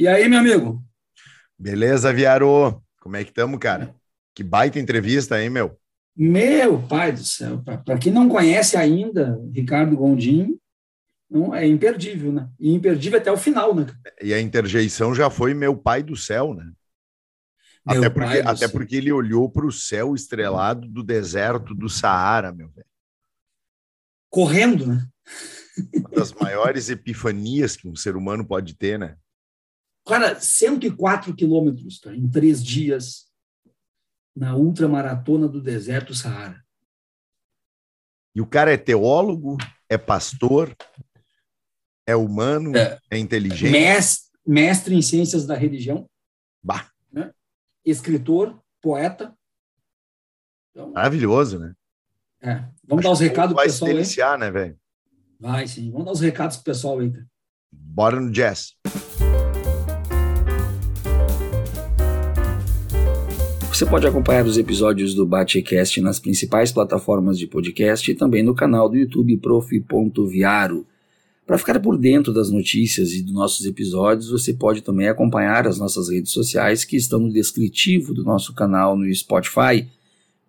E aí, meu amigo? Beleza, Viaro? Como é que estamos, cara? Que baita entrevista, hein, meu? Meu pai do céu. Para quem não conhece ainda, Ricardo Gondim, não, é imperdível, né? E imperdível até o final, né? E a interjeição já foi meu pai do céu, né? Meu até porque, até porque ele olhou para o céu estrelado do deserto do Saara, meu velho. Correndo, né? Uma das maiores epifanias que um ser humano pode ter, né? Cara, 104 quilômetros tá? em três dias na ultramaratona do deserto Saara. E o cara é teólogo, é pastor, é humano, é, é inteligente. Mestre, mestre, em ciências da religião. Bah. Né? Escritor, poeta. Então, Maravilhoso, né? É. Vamos Acho dar os recados pro pessoal. Vai se deliciar, aí. né, velho? Vai sim. Vamos dar os recados pro pessoal aí. Bora no jazz. Você pode acompanhar os episódios do Batecast nas principais plataformas de podcast e também no canal do YouTube prof.viaro. Para ficar por dentro das notícias e dos nossos episódios, você pode também acompanhar as nossas redes sociais que estão no descritivo do nosso canal no Spotify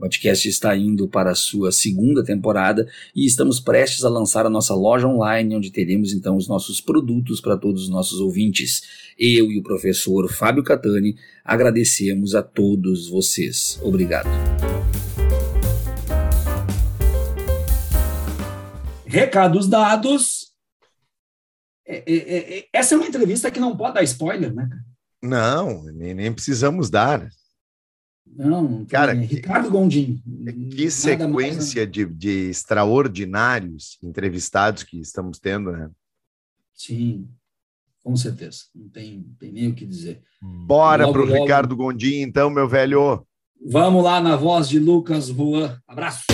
O podcast está indo para a sua segunda temporada e estamos prestes a lançar a nossa loja online, onde teremos então os nossos produtos para todos os nossos ouvintes. Eu e o professor Fábio Catani agradecemos a todos vocês. Obrigado. Recados dados. É, é, é, essa é uma entrevista que não pode dar spoiler, né? Não, nem, nem precisamos dar. Não, cara, que, Ricardo Gondim. Que sequência mais, de, de extraordinários entrevistados que estamos tendo, né? Sim, com certeza. Não tem, tem nem o que dizer. Bora para o Ricardo Gondim, então, meu velho. Vamos lá na voz de Lucas Juan. Abraço.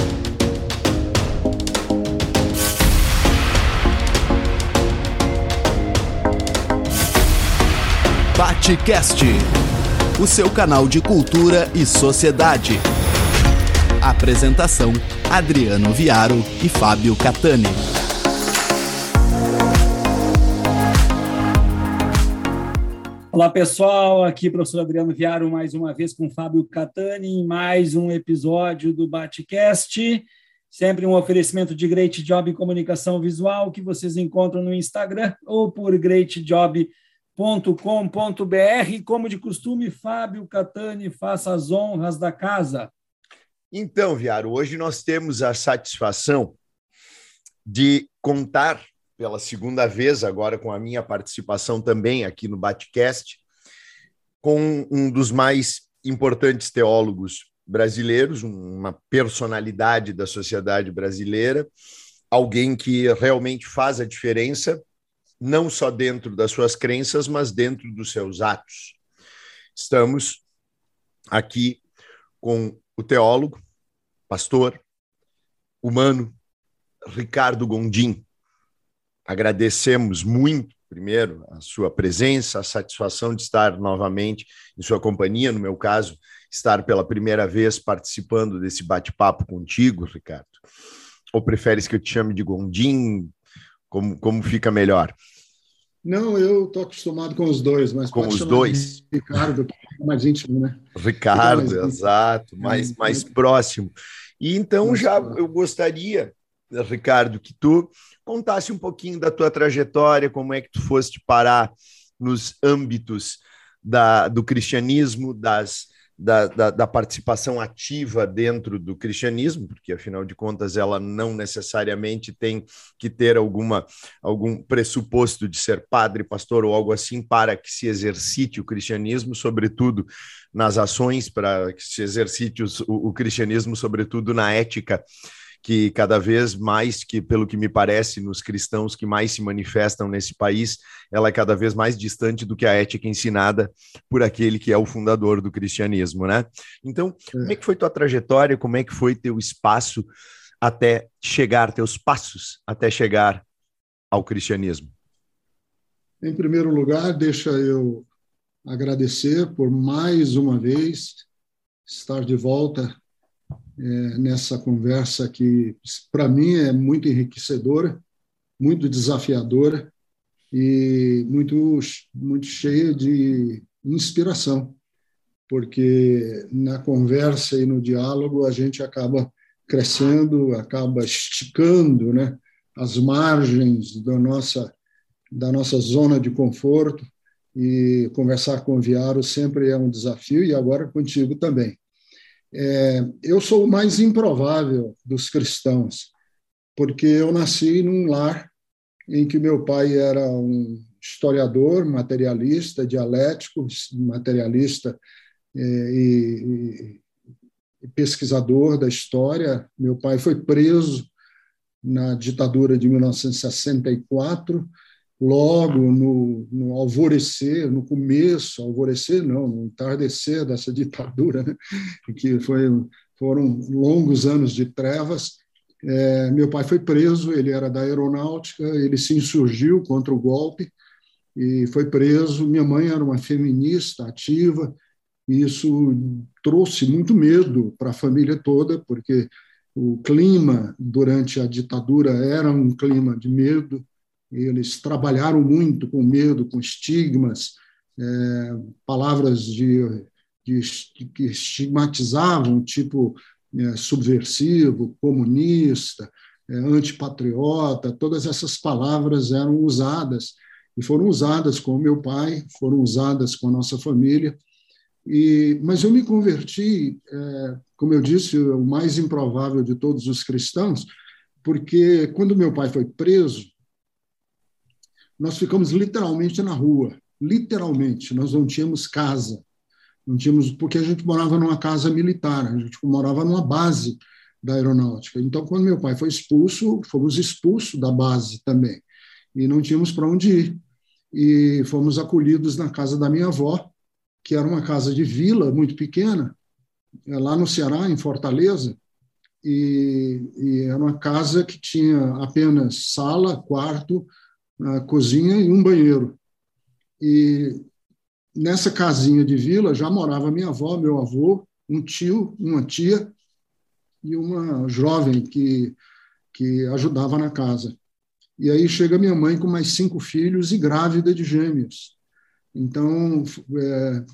Batecast o seu canal de cultura e sociedade. Apresentação: Adriano Viaro e Fábio Catani. Olá pessoal, aqui professor Adriano Viaro mais uma vez com Fábio Catani em mais um episódio do Batcast. Sempre um oferecimento de Great Job Comunicação Visual que vocês encontram no Instagram ou por Great Com.br Como de costume, Fábio Catani, faça as honras da casa. Então, Viaro, hoje nós temos a satisfação de contar pela segunda vez, agora com a minha participação também aqui no Batcast, com um dos mais importantes teólogos brasileiros, uma personalidade da sociedade brasileira, alguém que realmente faz a diferença não só dentro das suas crenças, mas dentro dos seus atos. Estamos aqui com o teólogo, pastor, humano, Ricardo Gondim. Agradecemos muito, primeiro, a sua presença, a satisfação de estar novamente em sua companhia, no meu caso, estar pela primeira vez participando desse bate-papo contigo, Ricardo. Ou preferes que eu te chame de Gondim, como, como fica melhor? Não, eu estou acostumado com os dois, mas com os dois. Ricardo, é mais íntimo, né? Ricardo, mais exato, mais, mais próximo. E então já eu gostaria, Ricardo, que tu contasse um pouquinho da tua trajetória, como é que tu foste parar nos âmbitos da, do cristianismo, das da, da, da, participação ativa dentro do cristianismo, porque afinal de contas ela não necessariamente tem que ter alguma algum pressuposto de ser padre, pastor ou algo assim para que se exercite o cristianismo, sobretudo nas ações, para que se exercite o, o cristianismo, sobretudo na ética que cada vez mais, que pelo que me parece, nos cristãos que mais se manifestam nesse país, ela é cada vez mais distante do que a ética ensinada por aquele que é o fundador do cristianismo, né? Então, como é que foi tua trajetória? Como é que foi teu espaço até chegar, teus passos até chegar ao cristianismo? Em primeiro lugar, deixa eu agradecer por mais uma vez estar de volta é, nessa conversa que, para mim, é muito enriquecedora, muito desafiadora e muito, muito cheia de inspiração, porque na conversa e no diálogo a gente acaba crescendo, acaba esticando né, as margens da nossa, da nossa zona de conforto e conversar com o Viaro sempre é um desafio e agora contigo também. É, eu sou o mais improvável dos cristãos, porque eu nasci num lar em que meu pai era um historiador, materialista, dialético, materialista é, e, e pesquisador da história. Meu pai foi preso na ditadura de 1964 logo no, no alvorecer, no começo, alvorecer não, no entardecer dessa ditadura, né? que foi, foram longos anos de trevas. É, meu pai foi preso, ele era da aeronáutica, ele se insurgiu contra o golpe e foi preso. Minha mãe era uma feminista ativa, e isso trouxe muito medo para a família toda, porque o clima durante a ditadura era um clima de medo, eles trabalharam muito com medo, com estigmas, é, palavras de, de, que estigmatizavam, tipo é, subversivo, comunista, é, antipatriota, todas essas palavras eram usadas e foram usadas com o meu pai, foram usadas com a nossa família. E, mas eu me converti, é, como eu disse, o mais improvável de todos os cristãos, porque quando meu pai foi preso, nós ficamos literalmente na rua, literalmente, nós não tínhamos casa, não tínhamos, porque a gente morava numa casa militar, a gente morava numa base da aeronáutica. Então, quando meu pai foi expulso, fomos expulsos da base também, e não tínhamos para onde ir. E fomos acolhidos na casa da minha avó, que era uma casa de vila muito pequena, é lá no Ceará, em Fortaleza, e, e era uma casa que tinha apenas sala, quarto, a cozinha e um banheiro. E nessa casinha de vila já morava minha avó, meu avô, um tio, uma tia e uma jovem que, que ajudava na casa. E aí chega minha mãe com mais cinco filhos e grávida de gêmeos. Então, é,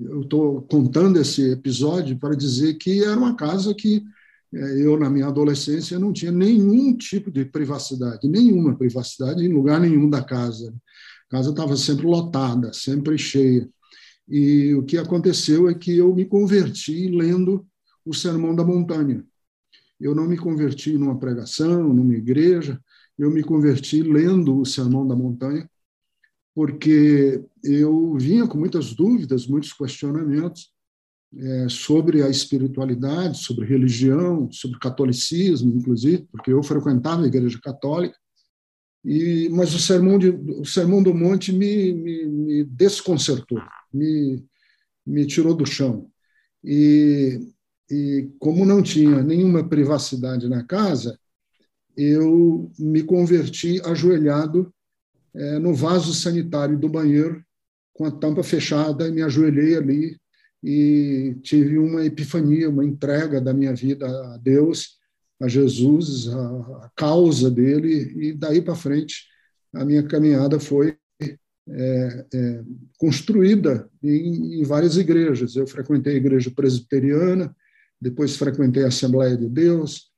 eu estou contando esse episódio para dizer que era uma casa que eu, na minha adolescência, não tinha nenhum tipo de privacidade, nenhuma privacidade em lugar nenhum da casa. A casa estava sempre lotada, sempre cheia. E o que aconteceu é que eu me converti lendo o Sermão da Montanha. Eu não me converti numa pregação, numa igreja, eu me converti lendo o Sermão da Montanha, porque eu vinha com muitas dúvidas, muitos questionamentos, é, sobre a espiritualidade, sobre religião, sobre catolicismo, inclusive, porque eu frequentava a Igreja Católica, e, mas o sermão, de, o sermão do Monte me, me, me desconcertou, me, me tirou do chão. E, e como não tinha nenhuma privacidade na casa, eu me converti ajoelhado é, no vaso sanitário do banheiro, com a tampa fechada, e me ajoelhei ali e tive uma epifania, uma entrega da minha vida a Deus, a Jesus, a, causa dele, e daí para frente a minha caminhada foi é, é, construída em, em, várias igrejas. Eu frequentei a igreja presbiteriana, depois frequentei a Assembleia de Deus,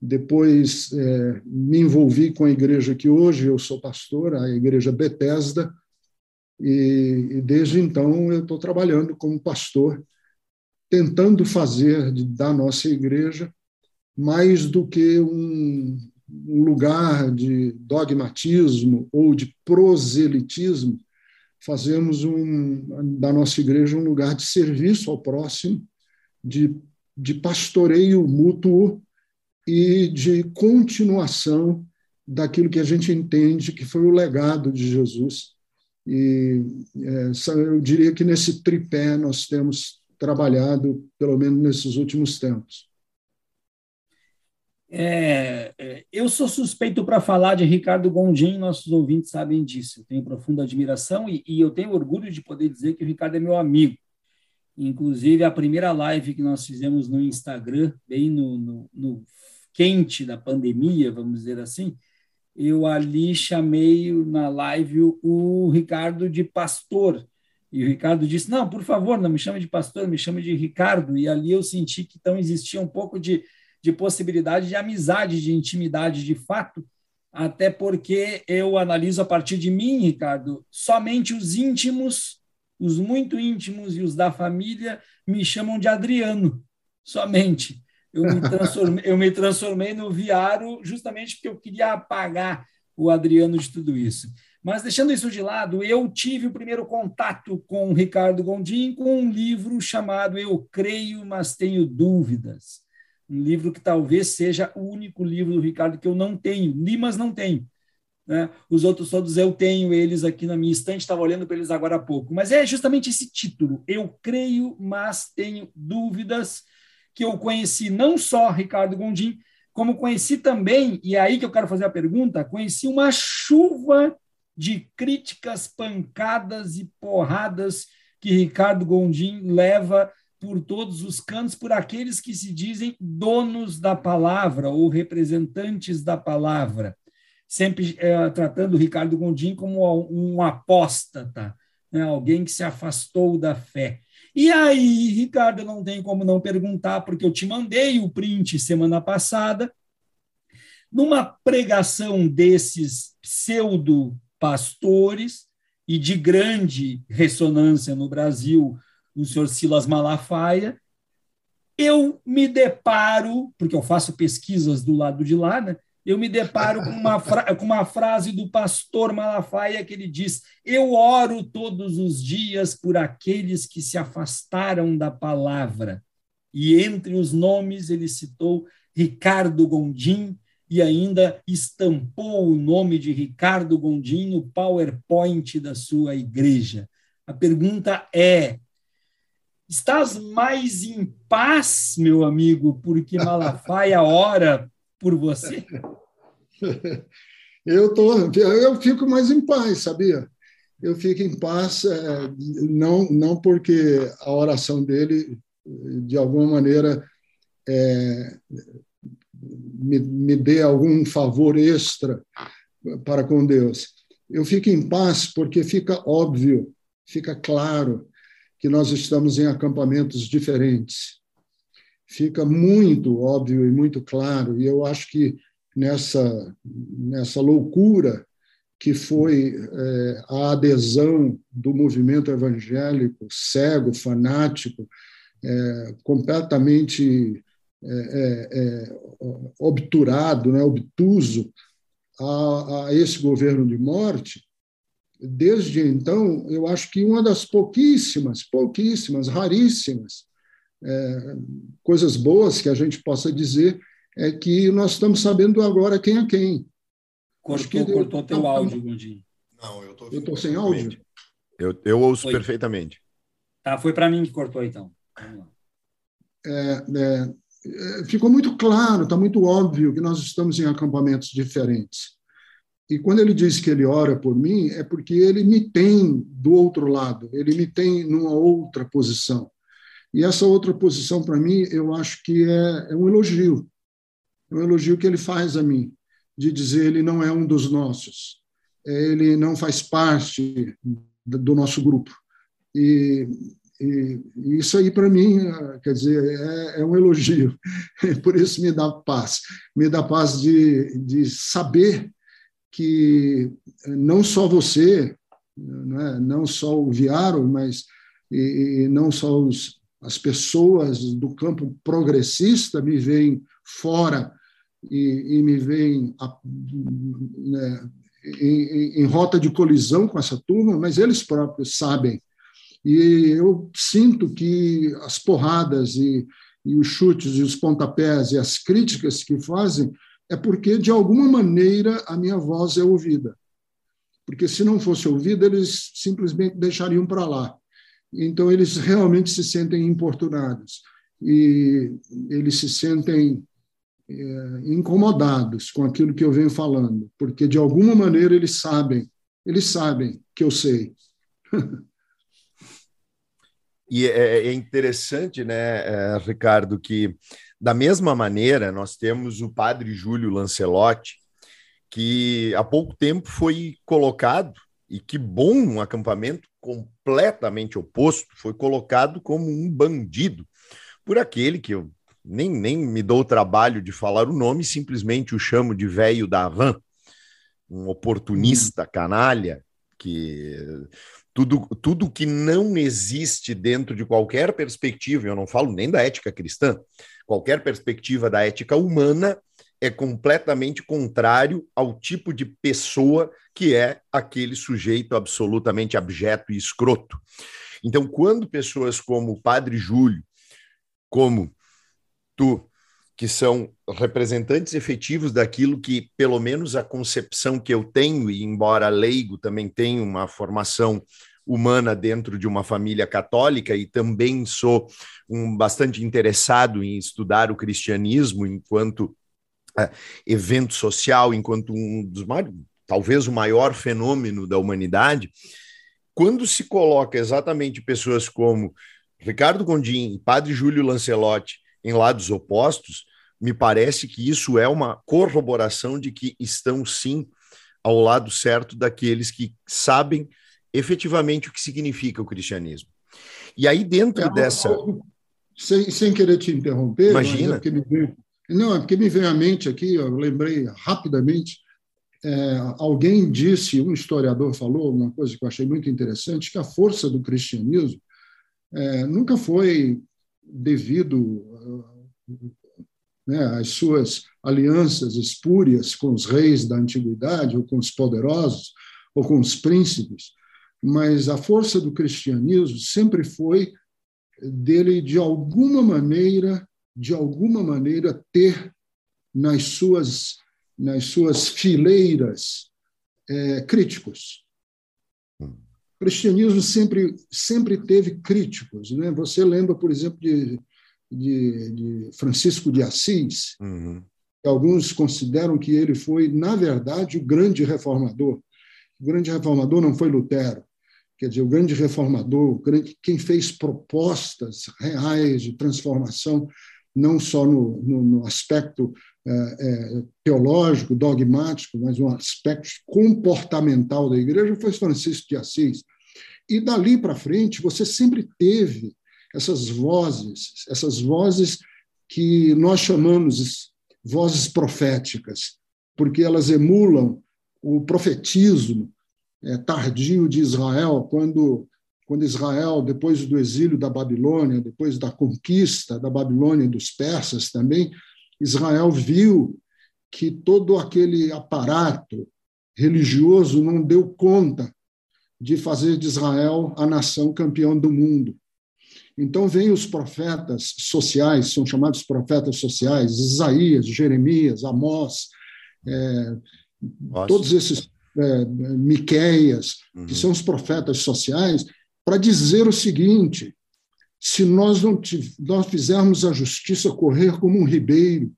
depois é, me envolvi com a igreja que hoje eu sou pastor, a igreja Bethesda, E, e desde então eu estou trabalhando como pastor, tentando fazer da nossa igreja mais do que um, um lugar de dogmatismo ou de proselitismo, fazemos um, da nossa igreja um lugar de serviço ao próximo, de, de pastoreio mútuo e de continuação daquilo que a gente entende que foi o legado de Jesus. E é, eu diria que nesse tripé nós temos trabalhado, pelo menos nesses últimos tempos. É, é, eu sou suspeito para falar de Ricardo Gondim, nossos ouvintes sabem disso. Eu tenho profunda admiração e, e, eu tenho orgulho de poder dizer que o Ricardo é meu amigo. Inclusive, a primeira live que nós fizemos no Instagram, bem no, no, no quente da pandemia, vamos dizer assim, eu ali chamei na live o, o Ricardo de pastor. E o Ricardo disse: Não, por favor, não me chame de pastor, me chame de Ricardo. E ali eu senti que então existia um pouco de de possibilidade de amizade, de intimidade de fato, até porque eu analiso a partir de mim, Ricardo, somente os íntimos, os muito íntimos e os da família me chamam de Adriano, somente. Eu me transformei, eu me transformei no Viaro justamente porque eu queria apagar o Adriano de tudo isso. Mas deixando isso de lado, eu tive o primeiro contato com o Ricardo Gondim com um livro chamado Eu Creio, mas Tenho Dúvidas um livro que talvez seja o único livro do Ricardo que eu não tenho, li, mas não tenho. Né? Os outros todos eu tenho eles aqui na minha estante, estava olhando para eles agora há pouco. Mas é justamente esse título, Eu Creio, mas Tenho Dúvidas, que eu conheci não só Ricardo Gondim, como conheci também, e é aí que eu quero fazer a pergunta, conheci uma chuva de críticas, pancadas e porradas que Ricardo Gondim leva por todos os cantos por aqueles que se dizem donos da palavra ou representantes da palavra, sempre é, tratando Ricardo Gondim como um apóstata, né? alguém que se afastou da fé. E aí, Ricardo, não tem como não perguntar, porque eu te mandei o print semana passada, numa pregação desses pseudo-pastores e de grande ressonância no Brasil, o senhor Silas Malafaia, eu me deparo, porque eu faço pesquisas do lado de lá, né? Eu me deparo com uma, com uma frase do pastor Malafaia que ele diz: Eu oro todos os dias por aqueles que se afastaram da palavra. E entre os nomes ele citou Ricardo Gondim e ainda estampou o nome de Ricardo Gondim no PowerPoint da sua igreja. A pergunta é: Estás mais em paz, meu amigo, porque Malafaia ora por você? Eu, tô, eu fico mais em paz, sabia? Eu fico em paz, é, não, não porque a oração dele, de alguma maneira, é, me, me dê algum favor extra para com Deus. Eu fico em paz porque fica óbvio, fica claro que nós estamos em acampamentos diferentes. Fica muito óbvio e muito claro, e eu acho que nessa, nessa loucura que foi é, a adesão do movimento evangélico cego, fanático, é, completamente é, é, é obturado, né, obtuso a, a esse governo de morte, desde então, eu acho que uma das pouquíssimas, pouquíssimas, raríssimas é, coisas boas que a gente possa dizer é que nós estamos sabendo agora quem é quem. Cortou, que cortou teu áudio, Gondim. Não, eu estou sem áudio. Eu, eu ouço foi. perfeitamente. Tá, foi para mim que cortou, então. É, é, é, ficou muito claro, está muito óbvio que nós estamos em acampamentos diferentes. E quando ele diz que ele ora por mim, é porque ele me tem do outro lado, ele me tem numa outra posição. E essa outra posição, para mim, eu acho que é, é, um elogio. É um elogio que ele faz a mim, de dizer ele não é um dos nossos, ele não faz parte do nosso grupo. E, e isso aí, para mim, quer dizer, é, é, um elogio. Por isso me dá paz. Me dá paz de, de saber que não só você, não, é? não só o Viaro, mas e, e não só os, as pessoas do campo progressista me veem fora e, e me veem né, em, em, rota de colisão com essa turma, mas eles próprios sabem. E eu sinto que as porradas e, e os chutes e os pontapés e as críticas que fazem é porque, de alguma maneira, a minha voz é ouvida. Porque, se não fosse ouvida, eles simplesmente deixariam para lá. Então, eles realmente se sentem importunados e eles se sentem é, incomodados com aquilo que eu venho falando, porque de alguma maneira eles sabem, eles sabem que eu sei. e é, é, interessante, né, é, Ricardo, que da mesma maneira nós temos o padre Júlio Lancelotti, que há pouco tempo foi colocado, e que bom um acampamento completamente oposto, foi colocado como um bandido por aquele que eu nem, nem me dou o trabalho de falar o nome, simplesmente o chamo de velho da van, um oportunista canalha, que tudo, tudo que não existe dentro de qualquer perspectiva, eu não falo nem da ética cristã, qualquer perspectiva da ética humana é completamente contrário ao tipo de pessoa que é aquele sujeito absolutamente abjeto e escroto. Então, quando pessoas como o Padre Júlio, como tu, que são representantes efetivos daquilo que, pelo menos a concepção que eu tenho, e embora leigo também tenho uma formação humana dentro de uma família católica e também sou um bastante interessado em estudar o cristianismo enquanto evento social, enquanto um dos maiores, talvez o maior fenômeno da humanidade, quando se coloca exatamente pessoas como Ricardo Gondim, Padre Júlio Lancelotti, em lados opostos, me parece que isso é uma corroboração de que estão sim ao lado certo daqueles que sabem efetivamente o que significa o cristianismo. E aí, dentro é, dessa. Sem, sem querer te interromper, é Imagina. É me veio, não, é porque me veio à mente aqui, eu lembrei rapidamente. É, alguém disse, um historiador falou uma coisa que eu achei muito interessante, que a força do cristianismo é, nunca foi devido né, às suas alianças espúrias com os reis da antiguidade, ou com os poderosos, ou com os príncipes, mas a força do cristianismo sempre foi dele, de alguma maneira, de alguma maneira, ter nas suas, nas suas fileiras é, críticos. O cristianismo sempre, sempre teve críticos. Né? Você lembra, por exemplo, de, de, de Francisco de Assis, uhum. alguns consideram que ele foi, na verdade, o grande reformador. O grande reformador não foi Lutero. Quer dizer, o grande reformador, o grande, quem fez propostas reais de transformação, não só no, no, no aspecto é, é, teológico, dogmático, mas um aspecto comportamental da igreja, foi Francisco de Assis. E dali para frente, você sempre teve essas vozes, essas vozes que nós chamamos vozes proféticas, porque elas emulam o profetismo é, tardio de Israel, quando, quando Israel, depois do exílio da Babilônia, depois da conquista da Babilônia e dos persas também, Israel viu que todo aquele aparato religioso não deu conta de fazer de Israel a nação campeã do mundo. Então, vêm os profetas sociais, são chamados profetas sociais, Isaías, Jeremias, Amós, é, todos esses é, Miqueias, uhum. que são os profetas sociais, para dizer o seguinte: se nós não nós fizermos a justiça correr como um ribeiro,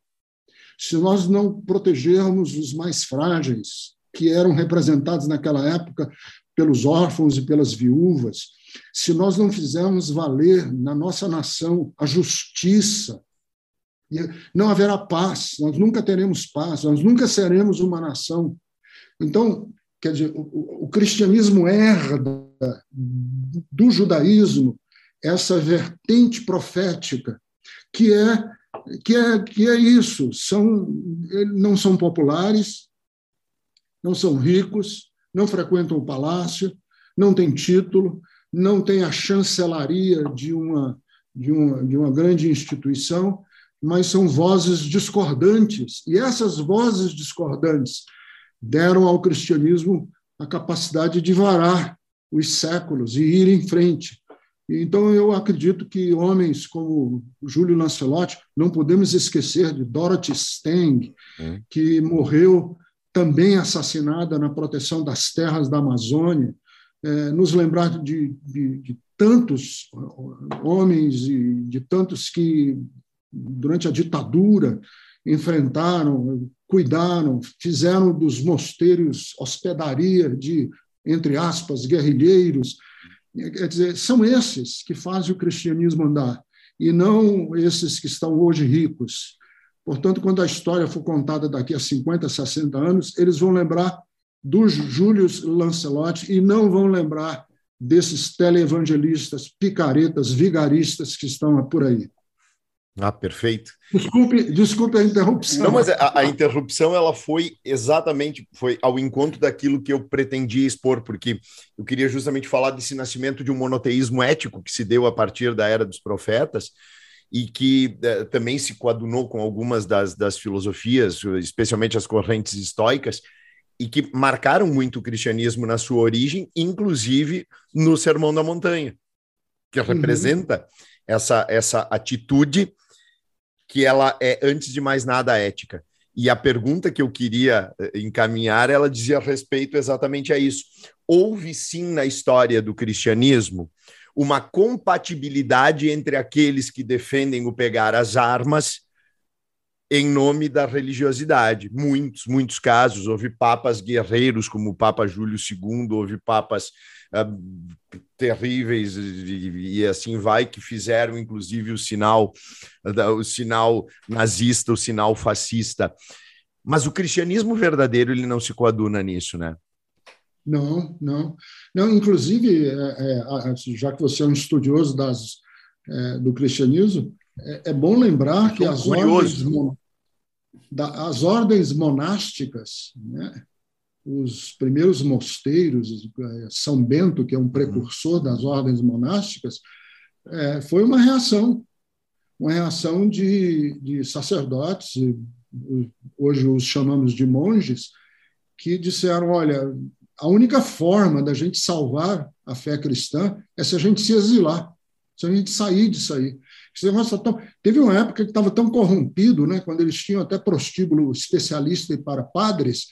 se nós não protegermos os mais frágeis, que eram representados naquela época pelos órfãos e pelas viúvas, se nós não fizermos valer na nossa nação a justiça, não haverá paz, nós nunca teremos paz, nós nunca seremos uma nação. Então, quer dizer, o, o cristianismo herda do judaísmo essa vertente profética, que é que é que é isso, são não são populares, não são ricos, não frequentam o palácio, não tem título, não tem a chancelaria de uma, de uma, de uma grande instituição, mas são vozes discordantes. E essas vozes discordantes deram ao cristianismo a capacidade de varar os séculos e ir em frente. Então, eu acredito que homens como Júlio Lancelotti, não podemos esquecer de Dorothy Stang, é. que morreu também assassinada na proteção das terras da Amazônia, é, nos lembrar de, de, de, tantos homens e de tantos que, durante a ditadura, enfrentaram, cuidaram, fizeram dos mosteiros hospedaria de, entre aspas, guerrilheiros. Quer dizer, são esses que fazem o cristianismo andar, e não esses que estão hoje ricos. Portanto, quando a história for contada daqui a 50, 60 anos, eles vão lembrar do Júlio Lancelotti e não vão lembrar desses televangelistas, picaretas, vigaristas que estão por aí. Ah, perfeito. Desculpe, desculpe a interrupção. Não, mas a, a, interrupção ela foi exatamente foi ao encontro daquilo que eu pretendia expor, porque eu queria justamente falar desse nascimento de um monoteísmo ético que se deu a partir da era dos profetas e que eh, também se coadunou com algumas das, das filosofias, especialmente as correntes estoicas, e que marcaram muito o cristianismo na sua origem, inclusive no Sermão da Montanha, que uhum. Essa, essa atitude que ela é, antes de mais nada, ética. E a pergunta que eu queria eh, encaminhar, ela dizia respeito exatamente a isso. Houve sim na história do cristianismo uma compatibilidade entre aqueles que defendem o pegar as armas em nome da religiosidade. Muitos, muitos casos. Houve papas guerreiros, como o Papa Júlio II, houve papas uh, terríveis e, e, assim vai, que fizeram inclusive o sinal, o sinal nazista, o sinal fascista. Mas o cristianismo verdadeiro ele não se coaduna nisso, né? Não, não. não inclusive, é, é, já que você é um estudioso das, é, do cristianismo, é, é bom lembrar que as ordens, da, as ordens monásticas, né, os primeiros mosteiros, é, São Bento, que é um precursor das ordens monásticas, é, foi uma reação, uma reação de, de sacerdotes, hoje os chamamos de monges, que disseram: olha, a única forma da gente salvar a fé cristã é se a gente se exilar, se a gente sair disso aí. Tão... Teve uma época que estava tão corrompido, né, quando eles tinham até prostíbulo especialista para padres,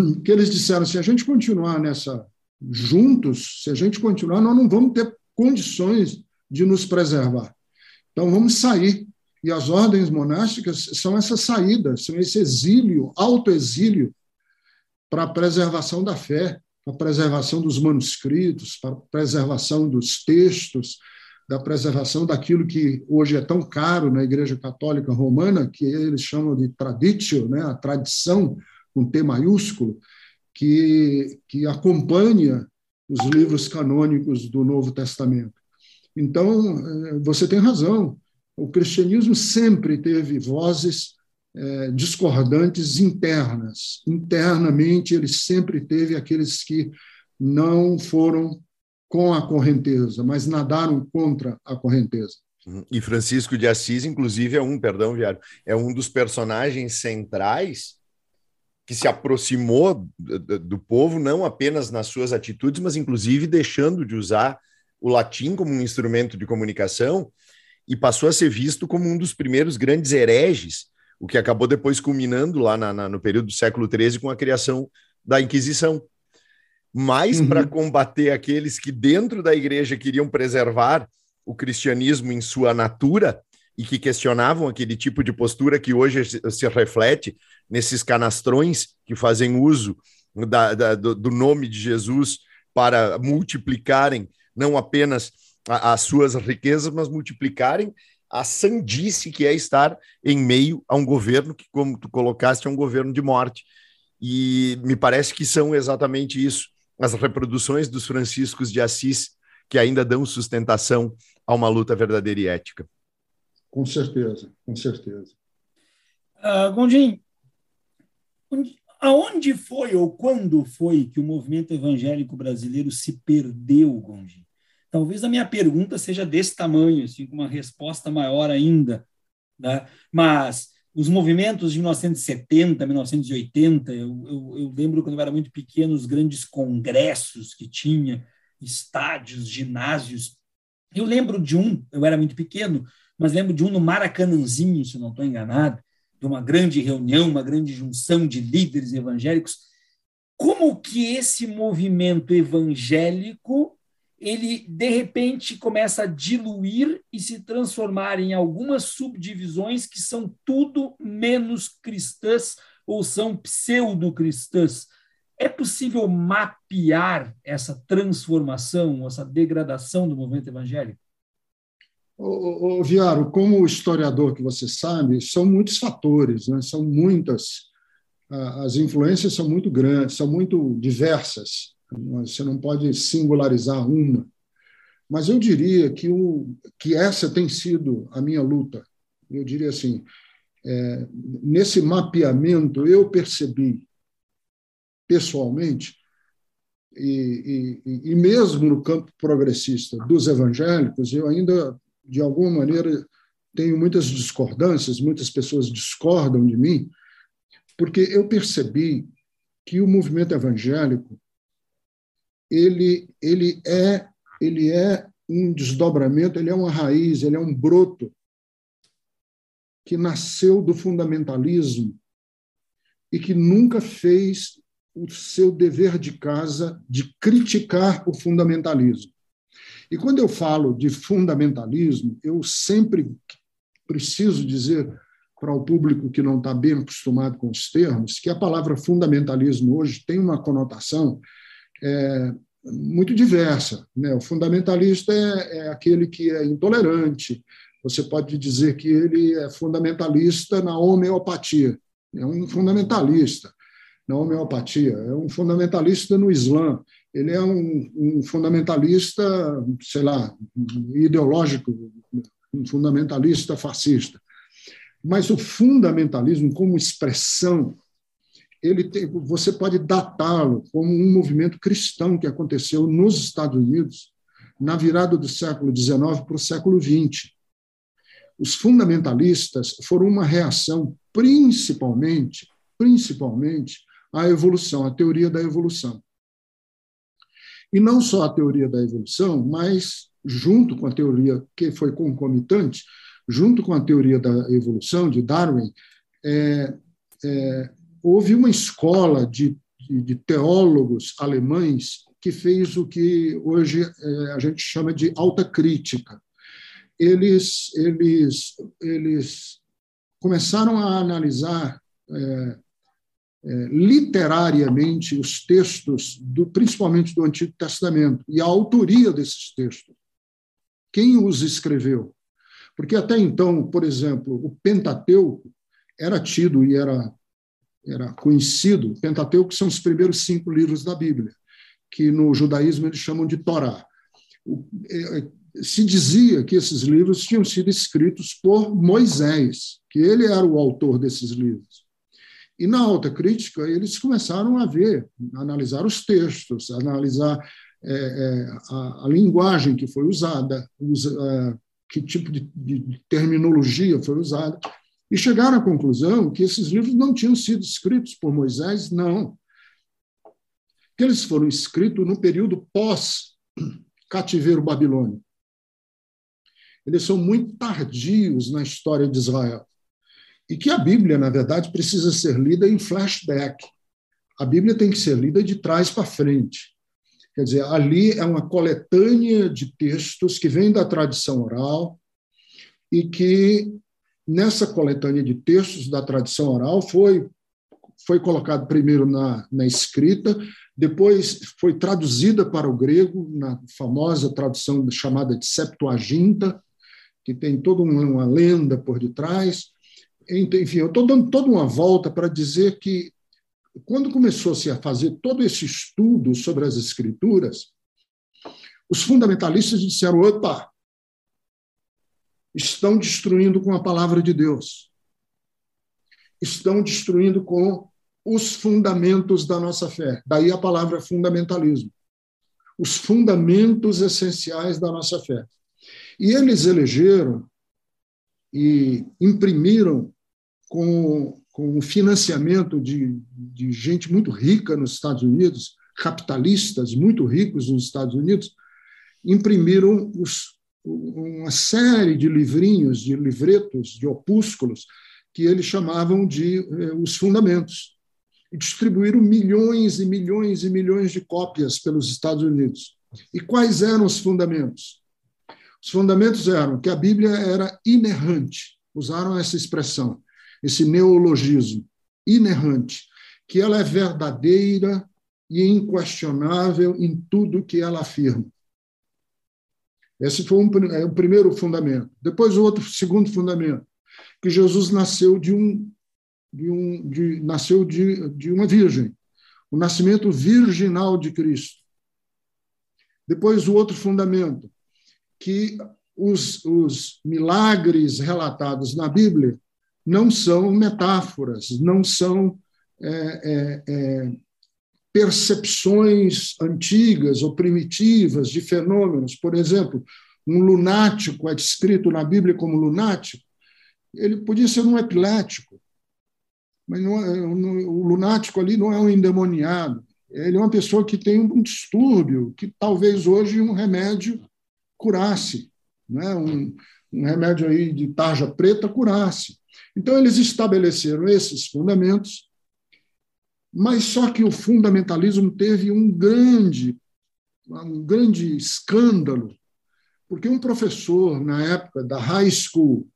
que eles disseram: se a gente continuar nessa juntos, se a gente continuar, nós não vamos ter condições de nos preservar. Então vamos sair. E as ordens monásticas são essa saída, são esse exílio, autoexílio para a preservação da fé, para a preservação dos manuscritos, para a preservação dos textos, da preservação daquilo que hoje é tão caro na Igreja Católica Romana, que eles chamam de traditio, né, a tradição, com T maiúsculo, que, que acompanha os livros canônicos do Novo Testamento. Então, eh, você tem razão, o cristianismo sempre teve vozes é, discordantes internas. Internamente, ele sempre teve aqueles que não foram com a correnteza, mas nadaram contra a correnteza. Uhum. E Francisco de Assis, inclusive, é um, perdão, Viário, é um dos personagens centrais que se aproximou do, povo, não apenas nas suas atitudes, mas inclusive deixando de usar o latim como um instrumento de comunicação e passou a ser visto como um dos primeiros grandes hereges o que acabou depois culminando lá na, na, no período do século XIII com a criação da Inquisição. Mas uhum. para combater aqueles que dentro da igreja queriam preservar o cristianismo em sua natura e que questionavam aquele tipo de postura que hoje se reflete nesses canastrões que fazem uso da, da, do, nome de Jesus para multiplicarem não apenas as suas riquezas, mas multiplicarem a sandice que é estar em meio a um governo que, como tu colocaste, é um governo de morte. E me parece que são exatamente isso, as reproduções dos franciscos de Assis que ainda dão sustentação a uma luta verdadeira e ética. Com certeza, com certeza. Uh, Gondim, Aonde foi ou quando foi que o movimento evangélico brasileiro se perdeu, Gongi? Talvez a minha pergunta seja desse tamanho, assim, com uma resposta maior ainda. Né? Mas os movimentos de 1970, 1980, eu, eu, eu, lembro quando eu era muito pequeno, os grandes congressos que tinha, estádios, ginásios. Eu lembro de um, eu era muito pequeno, mas lembro de um no Maracanãzinho, se não estou enganado, de uma grande reunião, uma grande junção de líderes evangélicos. Como que esse movimento evangélico ele de repente começa a diluir e se transformar em algumas subdivisões que são tudo menos cristãs ou são pseudo-cristãs. É possível mapear essa transformação, essa degradação do movimento evangélico? Ô, ô, Viaro, como historiador que você sabe, são muitos fatores, né? são muitas, as influências são muito grandes, são muito diversas. Você não pode singularizar uma. Mas eu diria que, o, que essa tem sido a minha luta. Eu diria assim: é, nesse mapeamento, eu percebi, pessoalmente, e, e, e, mesmo no campo progressista dos evangélicos, eu ainda, de alguma maneira, tenho muitas discordâncias, muitas pessoas discordam de mim, porque eu percebi que o movimento evangélico ele, ele, é, ele é um desdobramento, ele é uma raiz, ele é um broto que nasceu do fundamentalismo e que nunca fez o seu dever de casa de criticar o fundamentalismo. E quando eu falo de fundamentalismo, eu sempre preciso dizer para o público que não está bem acostumado com os termos que a palavra fundamentalismo hoje tem uma conotação é, muito diversa. Né? O fundamentalista é, é aquele que é intolerante, você pode dizer que ele é fundamentalista na homeopatia, é um fundamentalista na homeopatia, é um fundamentalista no Islã, ele é um, um fundamentalista, sei lá, ideológico, um fundamentalista fascista. Mas o fundamentalismo, como expressão ele tem, você pode datá-lo como um movimento cristão que aconteceu nos Estados Unidos na virada do século XIX para o século XX. Os fundamentalistas foram uma reação principalmente, principalmente à evolução, à teoria da evolução. E não só a teoria da evolução, mas junto com a teoria que foi concomitante, junto com a teoria da evolução de Darwin, é, é, houve uma escola de, de, de teólogos alemães que fez o que hoje é, a gente chama de alta crítica. Eles, eles, eles começaram a analisar é, literariamente os textos, do, principalmente do Antigo Testamento, e a autoria desses textos. Quem os escreveu? Porque até então, por exemplo, o Pentateuco era tido e era era conhecido, o Pentateuco são os primeiros cinco livros da Bíblia, que no judaísmo eles chamam de Torá. É, é, se dizia que esses livros tinham sido escritos por Moisés, que ele era o autor desses livros. E na alta crítica, eles começaram a ver, analisar os textos, analisar é, é, a, a, linguagem que foi usada, usa, é, que tipo de, de terminologia foi usada, e chegaram à conclusão que esses livros não tinham sido escritos por Moisés, não. Que eles foram escritos no período pós-cativeiro babilônico. Eles são muito tardios na história de Israel. E que a Bíblia, na verdade, precisa ser lida em flashback. A Bíblia tem que ser lida de trás para frente. Quer dizer, ali é uma coletânea de textos que vem da tradição oral e que nessa coletânea de textos da tradição oral foi foi colocado primeiro na, na escrita, depois foi traduzida para o grego na famosa tradução chamada de Septuaginta, que tem toda uma, lenda por detrás. Enfim, eu estou dando toda uma volta para dizer que quando começou-se a fazer todo esse estudo sobre as escrituras, os fundamentalistas disseram: opa, estão destruindo com a palavra de Deus. Estão destruindo com os fundamentos da nossa fé. Daí a palavra fundamentalismo. Os fundamentos essenciais da nossa fé. E eles elegeram e imprimiram com, com o financiamento de, de gente muito rica nos Estados Unidos, capitalistas muito ricos nos Estados Unidos, imprimiram os, uma série de livrinhos, de livretos, de opúsculos, que eles chamavam de eh, os fundamentos. E distribuíram milhões e milhões e milhões de cópias pelos Estados Unidos. E quais eram os fundamentos? Os fundamentos eram que a Bíblia era inerrante, usaram essa expressão, esse neologismo, inerrante, que ela é verdadeira e inquestionável em tudo que ela afirma. Esse foi um, é o primeiro fundamento. Depois, o outro, segundo fundamento, que Jesus nasceu de um, de um, de, nasceu de, de uma virgem, o nascimento virginal de Cristo. Depois, o outro fundamento, que os, os milagres relatados na Bíblia não são metáforas, não são é, é, é, percepções antigas ou primitivas de fenômenos. Por exemplo, um lunático é descrito na Bíblia como lunático, ele podia ser um epilético, mas não é, o lunático ali não é um endemoniado. Ele é uma pessoa que tem um distúrbio que talvez hoje um remédio curasse, né? um, um remédio aí de tarja preta curasse. Então, eles estabeleceram esses fundamentos, mas só que o fundamentalismo teve um grande, um grande escândalo, porque um professor, na época da high school,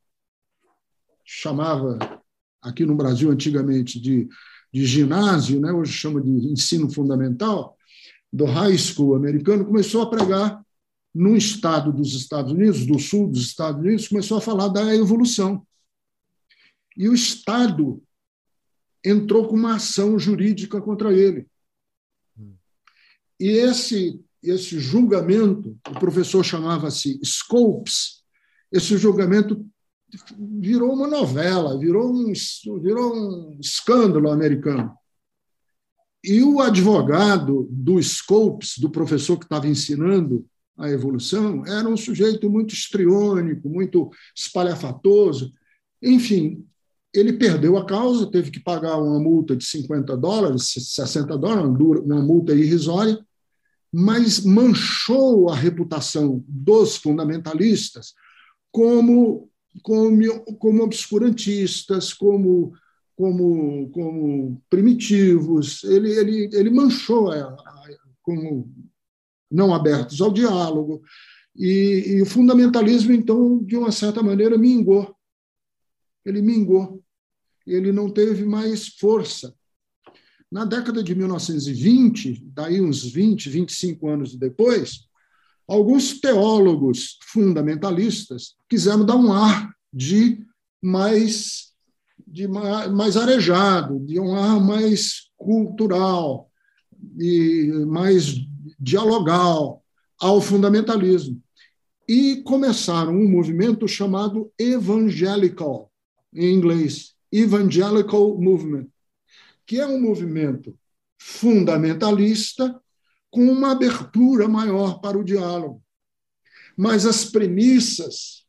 chamava aqui no Brasil antigamente de, de ginásio, né? hoje chama de ensino fundamental, do high school americano, começou a pregar num estado dos Estados Unidos, do sul dos Estados Unidos, começou a falar da evolução. E o Estado entrou com uma ação jurídica contra ele. E esse, esse julgamento, o professor chamava-se Scopes, esse julgamento virou uma novela, virou um, virou um escândalo americano. E o advogado do Scopes, do professor que estava ensinando a evolução, era um sujeito muito estriônico, muito espalhafatoso. Enfim, ele perdeu a causa, teve que pagar uma multa de 50 dólares, 60 dólares, uma multa irrisória, mas manchou a reputação dos fundamentalistas como, como, como obscurantistas, como, como, como primitivos. Ele, ele, ele manchou a, a, como não abertos ao diálogo. E, e, o fundamentalismo, então, de uma certa maneira, mingou. Ele mingou. Ele não teve mais força. Na década de 1920, daí uns 20, 25 anos depois, alguns teólogos fundamentalistas quiseram dar um ar de mais de mais arejado, de um ar mais cultural e mais dialogal ao fundamentalismo. E começaram um movimento chamado evangelical, em inglês, Evangelical Movement, que é um movimento fundamentalista com uma abertura maior para o diálogo. Mas as premissas,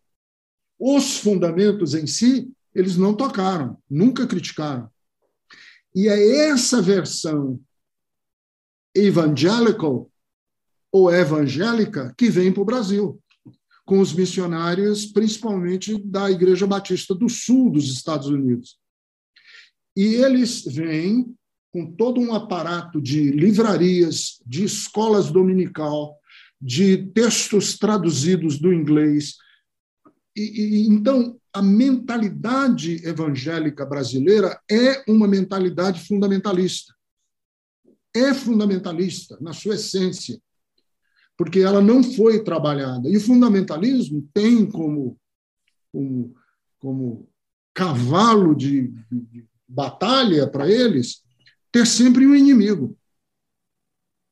os fundamentos em si, eles não tocaram, nunca criticaram. E é essa versão evangelical ou evangélica que vem para o Brasil, com os missionários, principalmente da Igreja Batista do Sul dos Estados Unidos. E eles vêm com todo um aparato de livrarias, de escolas dominical, de textos traduzidos do inglês. E, e, então, a mentalidade evangélica brasileira é uma mentalidade fundamentalista. É fundamentalista na sua essência porque ela não foi trabalhada. E o fundamentalismo tem como, como, como cavalo de, de batalha para eles ter sempre um inimigo.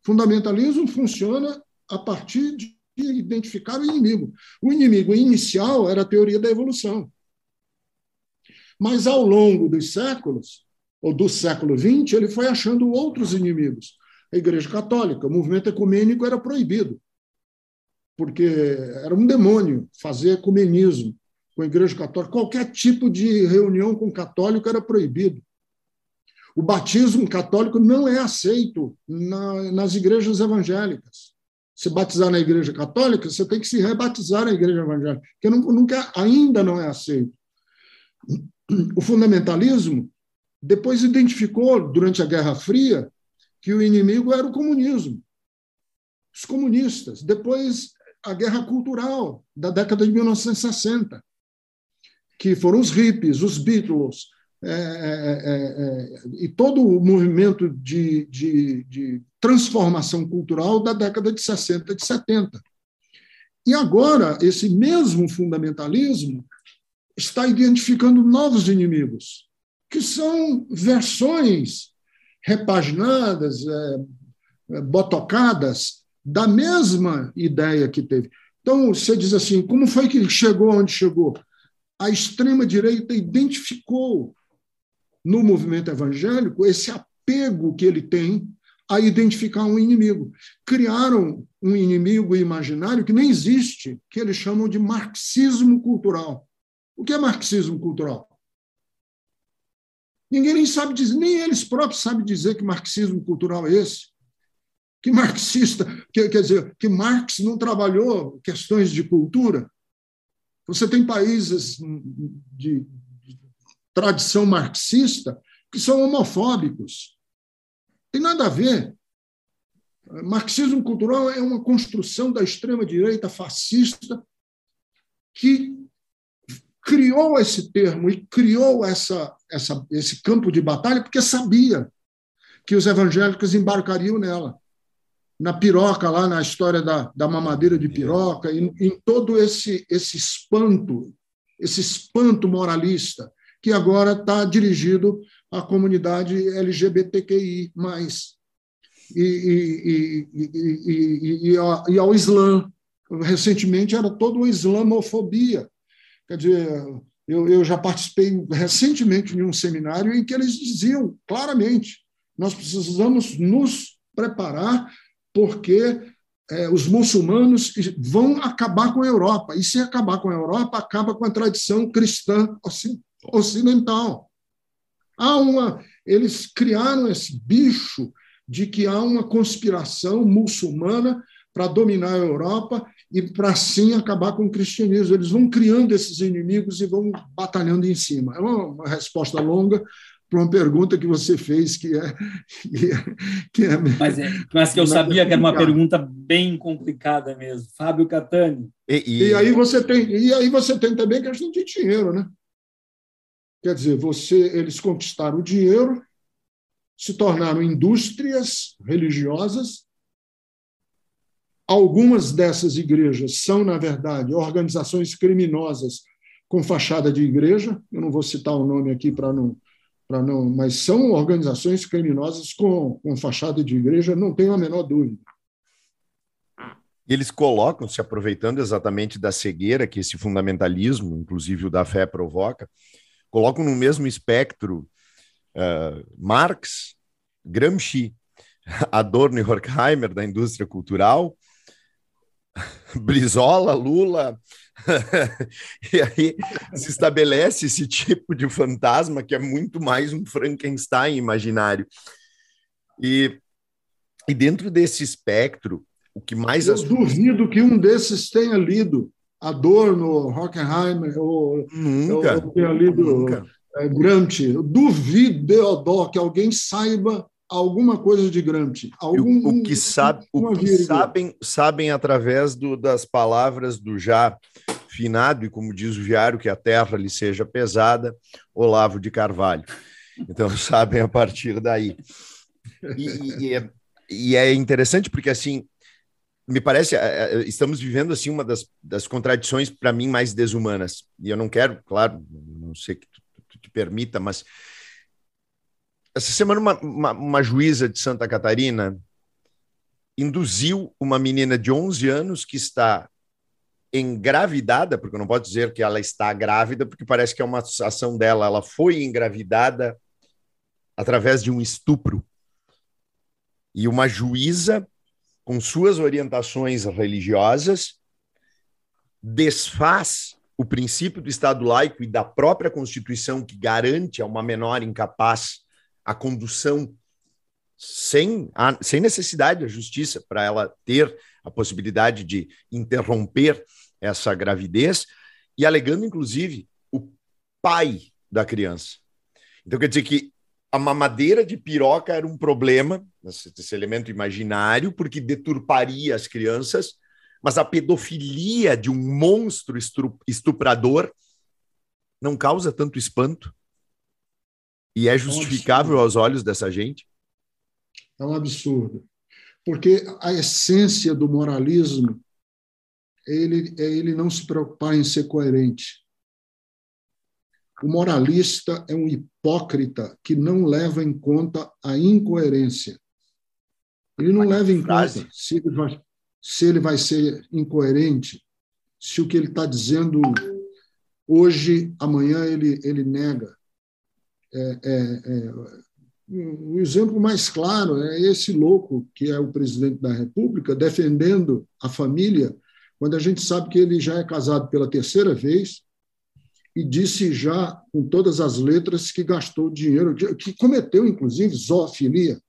Fundamentalismo funciona a partir de identificar o inimigo. O inimigo inicial era a teoria da evolução. Mas, ao longo dos séculos, ou do século XX, ele foi achando outros inimigos. A Igreja Católica, o movimento ecumênico era proibido, porque era um demônio fazer ecumenismo com a Igreja Católica. Qualquer tipo de reunião com católico era proibido. O batismo católico não é aceito na, nas igrejas evangélicas. Se batizar na igreja católica, você tem que se rebatizar na igreja evangélica, que nunca, ainda não é aceito. O fundamentalismo depois identificou, durante a Guerra Fria, que o inimigo era o comunismo, os comunistas. Depois, a guerra cultural da década de 1960, que foram os hippies, os Beatles, é, é, é, e todo o movimento de, de, de, transformação cultural da década de 60, de 70. E agora, esse mesmo fundamentalismo está identificando novos inimigos, que são versões repaginadas, botocadas, da mesma ideia que teve. Então, você diz assim: como foi que chegou onde chegou? A extrema-direita identificou no movimento evangélico esse apego que ele tem a identificar um inimigo. Criaram um inimigo imaginário que nem existe, que eles chamam de marxismo cultural. O que é marxismo cultural? Ninguém nem sabe dizer, nem eles próprios sabem dizer que marxismo cultural é esse. Que marxista, que, quer dizer, que Marx não trabalhou questões de cultura. Você tem países de, tradição marxista que são homofóbicos. Tem nada a ver. Marxismo cultural é uma construção da extrema-direita fascista que criou esse termo e criou essa, essa, esse campo de batalha porque sabia que os evangélicos embarcariam nela. Na piroca, lá na história da, da mamadeira de piroca, em, em todo esse, esse espanto, esse espanto moralista que agora está dirigido à comunidade LGBTQI. E, e, e, e, ao Islã. Recentemente era toda uma islamofobia. Quer dizer, eu, eu já participei recentemente de um seminário em que eles diziam claramente: nós precisamos nos preparar porque é, os muçulmanos vão acabar com a Europa. E se acabar com a Europa, acaba com a tradição cristã ocidental. Há uma, eles criaram esse bicho de que há uma conspiração muçulmana para dominar a Europa e para assim acabar com o cristianismo. Eles vão criando esses inimigos e vão batalhando em cima. É uma, uma resposta longa para uma pergunta que você fez que é que é, que é mas, é, mas que eu sabia que era uma pergunta bem complicada mesmo. Fábio Catani. E, e... e aí você tem e aí você tem também questão de dinheiro, né? Quer dizer, você, eles conquistaram o dinheiro, se tornaram indústrias religiosas. Algumas dessas igrejas são, na verdade, organizações criminosas com fachada de igreja. Eu não vou citar o nome aqui para não, para não, mas são organizações criminosas com, com fachada de igreja, não tenho a menor dúvida. Eles colocam, se aproveitando exatamente da cegueira que esse fundamentalismo, inclusive o da fé, provoca, colocam no mesmo espectro uh, Marx, Gramsci, Adorno e Horkheimer da indústria cultural, Brizola, Lula, e aí se estabelece esse tipo de fantasma que é muito mais um Frankenstein imaginário. E, e dentro desse espectro, o que mais. Eu duvido que um desses tenha lido Adorno, Hockenheimer, ou, nunca, ou tenha lido nunca. É, Gramsci. Eu duvido, Deodoro, que alguém saiba alguma coisa de Gramsci. Algum, o, o que, sabe, o que sabem, sabem através do, das palavras do já finado, e como diz o Viário, que a terra lhe seja pesada, Olavo de Carvalho. Então, sabem a partir daí. E, e, é, e é interessante porque, assim, me parece, é, é, estamos vivendo assim uma das, das contradições para mim mais desumanas. E eu não quero, claro, não sei que tu, tu te permita, mas essa semana uma, uma, uma, juíza de Santa Catarina induziu uma menina de 11 anos que está engravidada, porque não posso dizer que ela está grávida, porque parece que é uma ação dela, ela foi engravidada através de um estupro. E uma juíza, com suas orientações religiosas, desfaz o princípio do Estado laico e da própria Constituição que garante a uma menor incapaz a condução sem, a, sem necessidade da justiça para ela ter a possibilidade de interromper essa gravidez e alegando, inclusive, o pai da criança. Então, quer dizer que a mamadeira de piroca era um problema, esse, elemento imaginário, porque deturparia as crianças, mas a pedofilia de um monstro estuprador não causa tanto espanto e é justificável aos olhos dessa gente? É um absurdo. Porque a essência do moralismo ele, é ele não se preocupar em ser coerente. O moralista é um hipócrita que não leva em conta a incoerência. Ele não leva em conta se ele, vai, se ele vai ser incoerente, se o que ele está dizendo hoje, amanhã ele, ele nega. É, é, é, o exemplo mais claro é esse louco que é o presidente da República defendendo a família, quando a gente sabe que ele já é casado pela terceira vez, e disse já com todas as letras que gastou dinheiro, que cometeu, inclusive, zoofilia,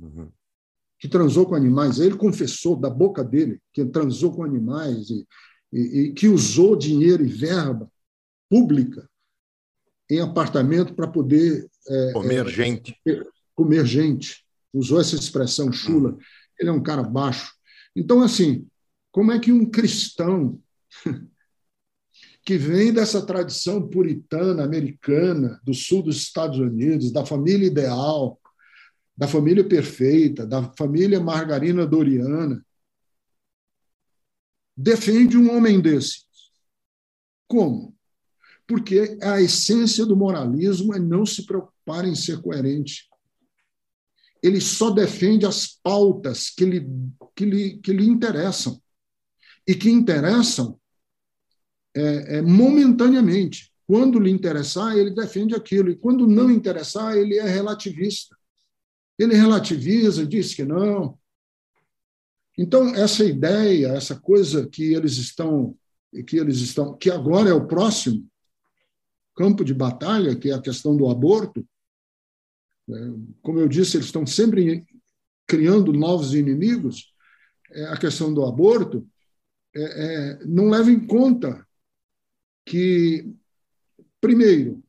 uhum. que transou com animais. Ele confessou da boca dele que transou com animais e, e, e que usou dinheiro e verba pública em apartamento para poder. É, comer é, gente. Comer gente. Usou essa expressão chula. Uhum. Ele é um cara baixo. Então, assim, como é que um cristão que vem dessa tradição puritana americana, do sul dos Estados Unidos, da família ideal, da família perfeita, da família margarina doriana, defende um homem desse. Como? Porque a essência do moralismo é não se preocupar em ser coerente. Ele só defende as pautas que lhe, que lhe, que lhe interessam. E que interessam é, é, momentaneamente. Quando lhe interessar, ele defende aquilo, e quando não interessar, ele é relativista. Ele relativiza, diz que não. Então, essa ideia, essa coisa que eles estão, que eles estão, que agora é o próximo campo de batalha, que é a questão do aborto, né? como eu disse, eles estão sempre criando novos inimigos. É, a questão do aborto é, é, não leva em conta que, primeiro,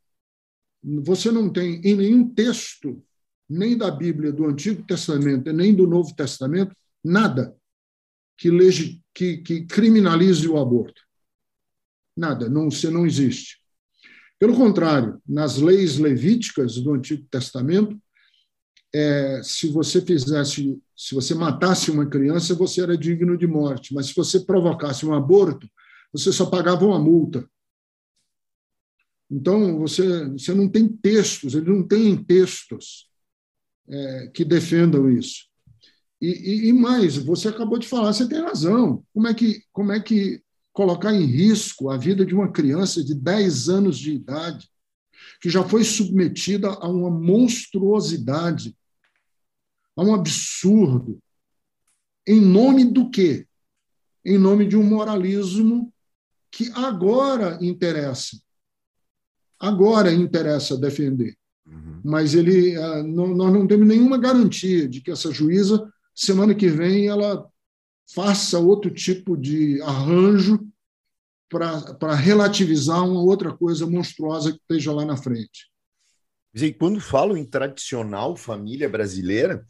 você não tem em nenhum texto, nem da Bíblia do Antigo Testamento, nem do Novo Testamento, nada que, lege, que, que criminalize o aborto. Nada, não, você não existe. Pelo contrário, nas leis levíticas do Antigo Testamento, é, se você fizesse, se você matasse uma criança, você era digno de morte, mas se você provocasse um aborto, você só pagava uma multa. Então, você, você não tem textos, ele não tem textos é, que defendam isso. E, e, e, mais, você acabou de falar, você tem razão. Como é, que, como é que colocar em risco a vida de uma criança de 10 anos de idade, que já foi submetida a uma monstruosidade, a um absurdo, em nome do quê? Em nome de um moralismo que agora interessa agora interessa defender. Uhum. Mas ele, ah, nós não temos nenhuma garantia de que essa juíza, semana que vem, ela faça outro tipo de arranjo para relativizar uma outra coisa monstruosa que esteja lá na frente. E quando falo em tradicional família brasileira,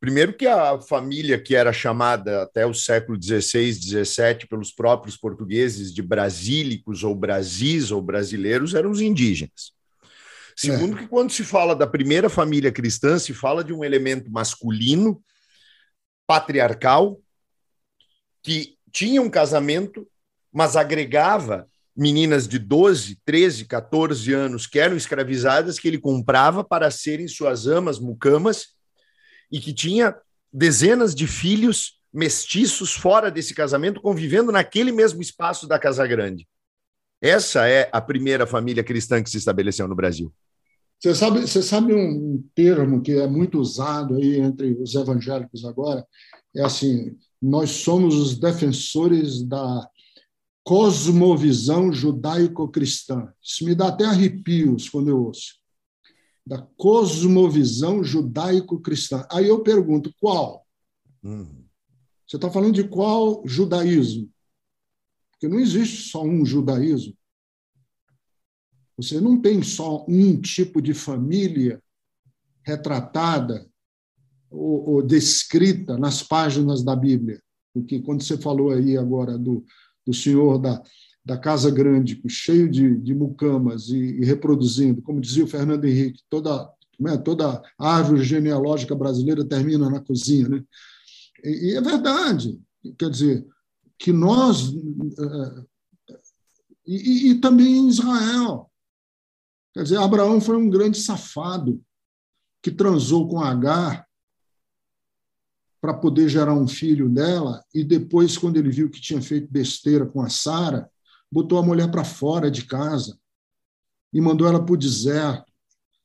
Primeiro que a família que era chamada até o século XVI, XVII pelos próprios portugueses de brasílicos ou brasis ou brasileiros eram os indígenas. Segundo é. que quando se fala da primeira família cristã, se fala de um elemento masculino, patriarcal, que tinha um casamento, mas agregava meninas de 12, 13, 14 anos que eram escravizadas, que ele comprava para serem suas amas mucamas e que tinha dezenas de filhos mestiços fora desse casamento, convivendo naquele mesmo espaço da Casa Grande. Essa é a primeira família cristã que se estabeleceu no Brasil. Você sabe, você sabe um termo que é muito usado aí entre os evangélicos agora? É assim: nós somos os defensores da cosmovisão judaico-cristã. Isso me dá até arrepios quando eu ouço. Da cosmovisão judaico-cristã. Aí eu pergunto: qual? Uhum. Você está falando de qual judaísmo? Porque não existe só um judaísmo. Você não tem só um tipo de família retratada ou, ou descrita nas páginas da Bíblia. Porque quando você falou aí agora do, do senhor da, da Casa Grande, cheio de, de mucamas e, e reproduzindo, como dizia o Fernando Henrique, toda, né, toda árvore genealógica brasileira termina na cozinha. Né? E, e é verdade. Quer dizer, que nós. Eh, e, e, também em Israel. Quer dizer, Abraão foi um grande safado que transou com Agar para poder gerar um filho dela, e depois, quando ele viu que tinha feito besteira com a Sara, botou a mulher para fora de casa e mandou ela para o deserto.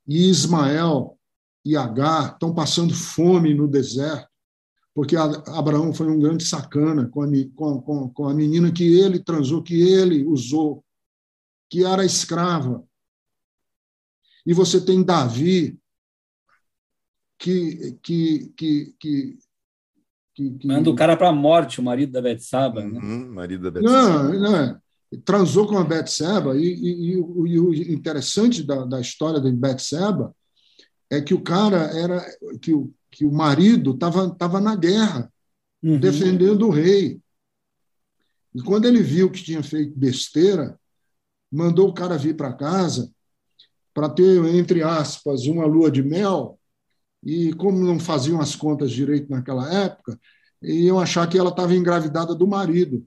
E Ismael e Agar estão passando fome no deserto, porque Abraão foi um grande sacana com a, com, com a menina que ele transou, que ele usou, que era escrava. E você tem Davi, que, que, que, que que, que... Manda o cara para a morte, o marido da Betsaba. Né? Uhum, marido da Betsaba. Não, não, é. transou com a Betsaba, e, e, e, e, o interessante da, da história de Betsaba é que o cara era. que o, que o marido estava tava na guerra, uhum. defendendo o rei. E quando ele viu que tinha feito besteira, mandou o cara vir para casa para ter, entre aspas, uma lua de mel e como não faziam as contas direito naquela época, iam achar que ela estava engravidada do marido.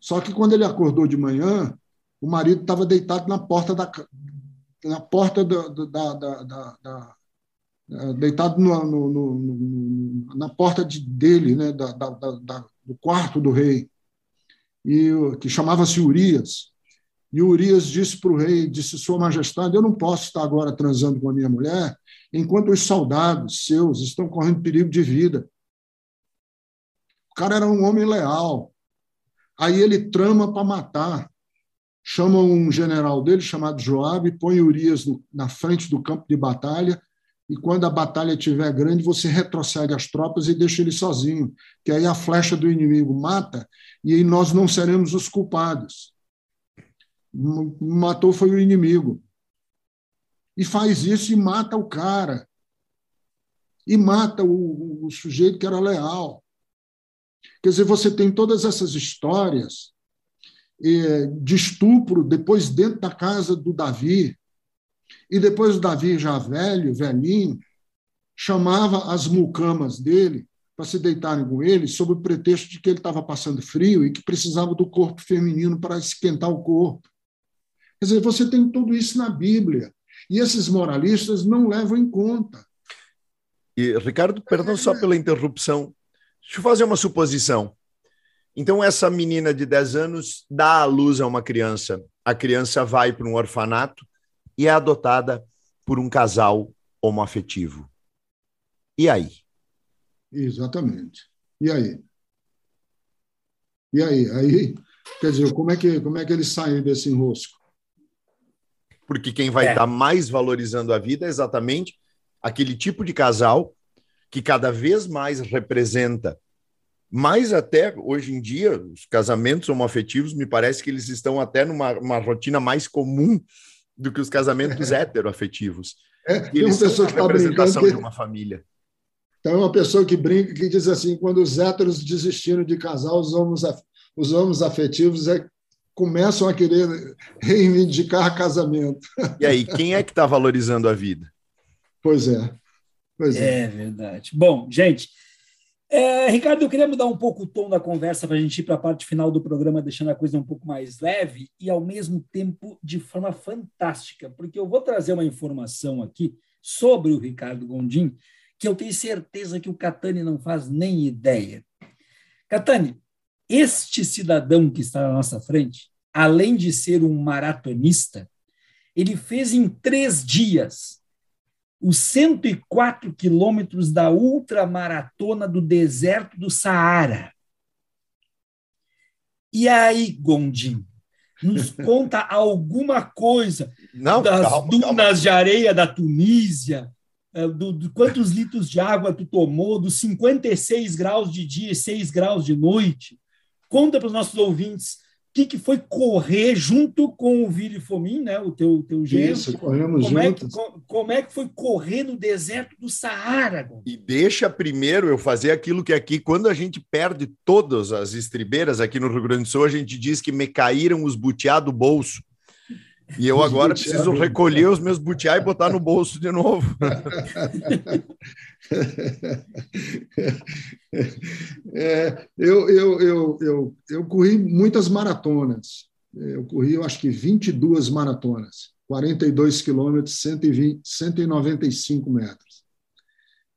Só que quando ele acordou de manhã, o marido estava deitado na porta da na porta da, da, da, da deitado no, no, no, na porta de, dele, né, da, do quarto do rei, e que chamava-se Urias. E Urias disse para o rei, disse, Sua Majestade, eu não posso estar agora transando com a minha mulher, enquanto os soldados seus estão correndo perigo de vida. O cara era um homem leal. Aí ele trama para matar. Chama um general dele, chamado Joabe, põe Urias na frente do campo de batalha, e quando a batalha estiver grande, você retrocede as tropas e deixa ele sozinho, que aí a flecha do inimigo mata, e aí nós não seremos os culpados matou foi o inimigo. E faz isso e mata o cara. E mata o, o sujeito que era leal. Quer dizer, você tem todas essas histórias é, de estupro depois dentro da casa do Davi. E depois o Davi, já velho, velhinho, chamava as mucamas dele para se deitarem com ele, sob o pretexto de que ele estava passando frio e que precisava do corpo feminino para esquentar o corpo. Quer dizer, você tem tudo isso na Bíblia. E esses moralistas não levam em conta. E, Ricardo, perdão só pela interrupção. Deixa eu fazer uma suposição. Então, essa menina de 10 anos dá à luz a uma criança. A criança vai para um orfanato e é adotada por um casal homoafetivo. E aí? Exatamente. E aí? E aí? Aí, quer dizer, como é que, como é que eles saem desse enrosco? Porque quem vai é. estar mais valorizando a vida é exatamente aquele tipo de casal que cada vez mais representa mais até hoje em dia, os casamentos homoafetivos, me parece que eles estão até numa uma rotina mais comum do que os casamentos é. heteroafetivos. É, eles uma pessoa que está representação que... de uma família. Então, é uma pessoa que brinca, que diz assim, quando os héteros desistiram de casar, os homens, os homens afetivos é começam a querer reivindicar casamento. E aí, quem é que está valorizando a vida? Pois é. Pois é. é verdade. Bom, gente, é, Ricardo, eu queria mudar um pouco o tom da conversa para a gente ir para a parte final do programa, deixando a coisa um pouco mais leve e, ao mesmo tempo, de forma fantástica, porque eu vou trazer uma informação aqui sobre o Ricardo Gondim que eu tenho certeza que o Catani não faz nem ideia. Catani, este cidadão que está na nossa frente, além de ser um maratonista, ele fez em três dias os 104 quilômetros da ultramaratona do deserto do Saara. E aí, Gondim, nos conta alguma coisa Não, das calma, dunas calma. de areia da Tunísia, eh, do, do quantos litros de água tu tomou, dos 56 graus de dia e 6 graus de noite. Conta para os nossos ouvintes que, que foi correr junto com o Vili Fomin, né, o teu, teu genro. Isso, corremos Como é, que, juntos. co- como é que foi correr no deserto do Saara? E deixa primeiro eu fazer aquilo que aqui, quando a gente perde todas as estribeiras aqui no Rio Grande do Sul, a gente diz que me caíram os butiá do bolso. E eu Os agora butiá preciso recolher os meus butiá e botar no bolso de novo. É, eu, eu, eu, eu, eu corri muitas maratonas. Eu corri, eu acho que 22 maratonas, 42 quilômetros, 120, 195 metros.